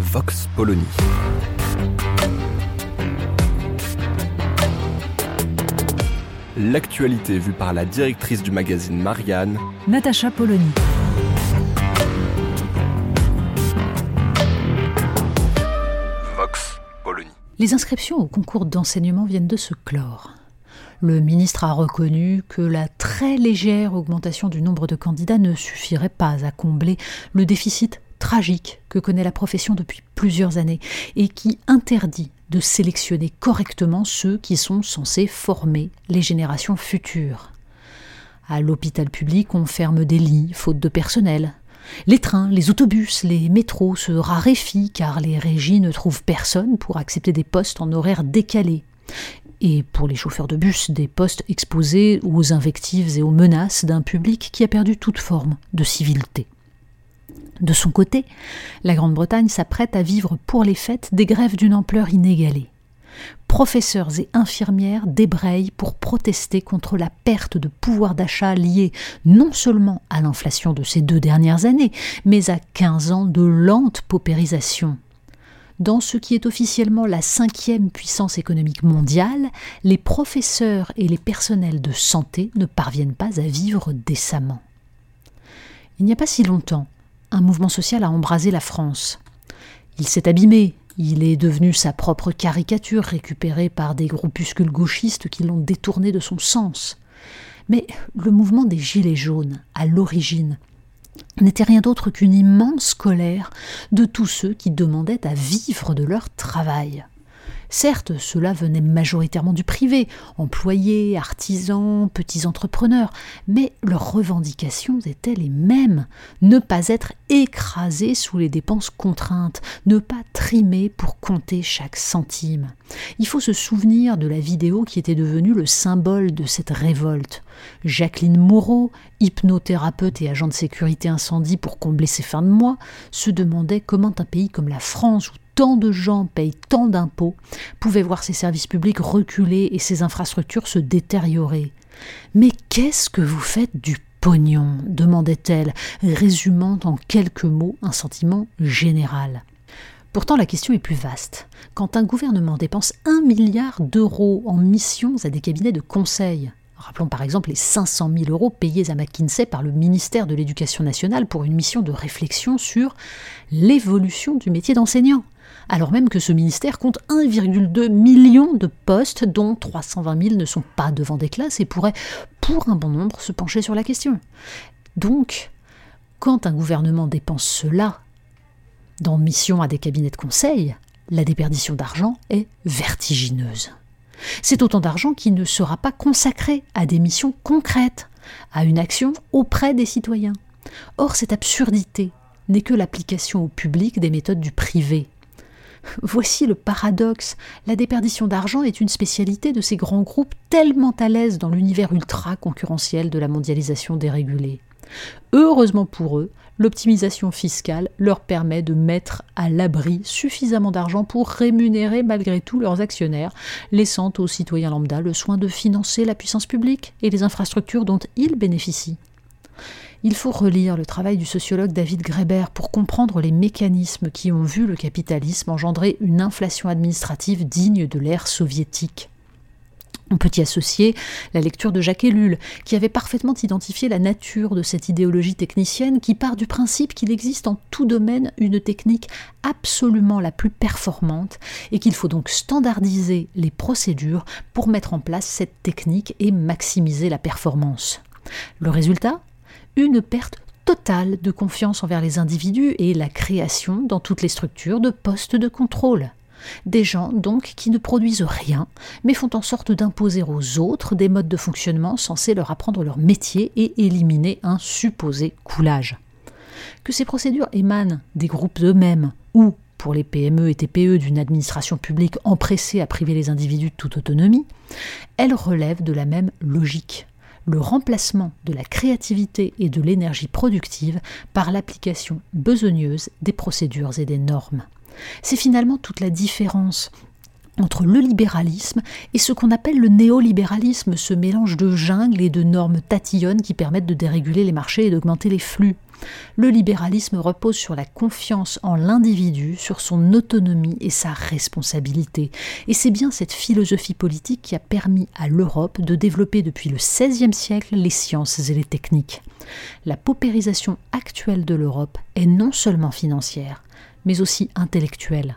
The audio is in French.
Vox Polony. L'actualité vue par la directrice du magazine Marianne, Natacha Polony. Vox Polony. Les inscriptions au concours d'enseignement viennent de se clore. Le ministre a reconnu que la très légère augmentation du nombre de candidats ne suffirait pas à combler le déficit tragique que connaît la profession depuis plusieurs années et qui interdit de sélectionner correctement ceux qui sont censés former les générations futures. À l'hôpital public, on ferme des lits faute de personnel. Les trains, les autobus, les métros se raréfient car les régies ne trouvent personne pour accepter des postes en horaire décalé. Et pour les chauffeurs de bus, des postes exposés aux invectives et aux menaces d'un public qui a perdu toute forme de civilité. De son côté, la Grande-Bretagne s'apprête à vivre pour les fêtes des grèves d'une ampleur inégalée. Professeurs et infirmières débrayent pour protester contre la perte de pouvoir d'achat liée non seulement à l'inflation de ces deux dernières années, mais à 15 ans de lente paupérisation. Dans ce qui est officiellement la cinquième puissance économique mondiale, les professeurs et les personnels de santé ne parviennent pas à vivre décemment. Il n'y a pas si longtemps, un mouvement social a embrasé la France. Il s'est abîmé, il est devenu sa propre caricature récupérée par des groupuscules gauchistes qui l'ont détourné de son sens. Mais le mouvement des Gilets jaunes, à l'origine, n'était rien d'autre qu'une immense colère de tous ceux qui demandaient à vivre de leur travail. Certes, cela venait majoritairement du privé, employés, artisans, petits entrepreneurs, mais leurs revendications étaient les mêmes. Ne pas être écrasé sous les dépenses contraintes, ne pas trimer pour compter chaque centime. Il faut se souvenir de la vidéo qui était devenue le symbole de cette révolte. Jacqueline Moreau, hypnothérapeute et agent de sécurité incendie pour combler ses fins de mois, se demandait comment un pays comme la France, où tant de gens payent tant d'impôts, pouvait voir ses services publics reculer et ses infrastructures se détériorer. Mais qu'est-ce que vous faites du pognon? demandait-elle, résumant en quelques mots un sentiment général. Pourtant, la question est plus vaste. Quand un gouvernement dépense un milliard d'euros en missions à des cabinets de conseil, Rappelons par exemple les 500 000 euros payés à McKinsey par le ministère de l'Éducation nationale pour une mission de réflexion sur l'évolution du métier d'enseignant alors même que ce ministère compte 1,2 million de postes dont 320 000 ne sont pas devant des classes et pourrait, pour un bon nombre, se pencher sur la question. Donc, quand un gouvernement dépense cela dans mission à des cabinets de conseil, la déperdition d'argent est vertigineuse. C'est autant d'argent qui ne sera pas consacré à des missions concrètes, à une action auprès des citoyens. Or, cette absurdité n'est que l'application au public des méthodes du privé. Voici le paradoxe. La déperdition d'argent est une spécialité de ces grands groupes tellement à l'aise dans l'univers ultra concurrentiel de la mondialisation dérégulée. Heureusement pour eux, l'optimisation fiscale leur permet de mettre à l'abri suffisamment d'argent pour rémunérer malgré tout leurs actionnaires, laissant aux citoyens lambda le soin de financer la puissance publique et les infrastructures dont ils bénéficient. Il faut relire le travail du sociologue David Graeber pour comprendre les mécanismes qui ont vu le capitalisme engendrer une inflation administrative digne de l'ère soviétique. On peut y associer la lecture de Jacques Ellul, qui avait parfaitement identifié la nature de cette idéologie technicienne qui part du principe qu'il existe en tout domaine une technique absolument la plus performante et qu'il faut donc standardiser les procédures pour mettre en place cette technique et maximiser la performance. Le résultat? Une perte totale de confiance envers les individus et la création dans toutes les structures de postes de contrôle. Des gens, donc, qui ne produisent rien, mais font en sorte d'imposer aux autres des modes de fonctionnement censés leur apprendre leur métier et éliminer un supposé coulage. Que ces procédures émanent des groupes eux-mêmes ou, pour les PME et TPE, d'une administration publique empressée à priver les individus de toute autonomie, elles relèvent de la même logique le remplacement de la créativité et de l'énergie productive par l'application besogneuse des procédures et des normes. C'est finalement toute la différence entre le libéralisme et ce qu'on appelle le néolibéralisme, ce mélange de jungle et de normes tatillonnes qui permettent de déréguler les marchés et d'augmenter les flux. Le libéralisme repose sur la confiance en l'individu, sur son autonomie et sa responsabilité. Et c'est bien cette philosophie politique qui a permis à l'Europe de développer depuis le XVIe siècle les sciences et les techniques. La paupérisation actuelle de l'Europe est non seulement financière, mais aussi intellectuelle.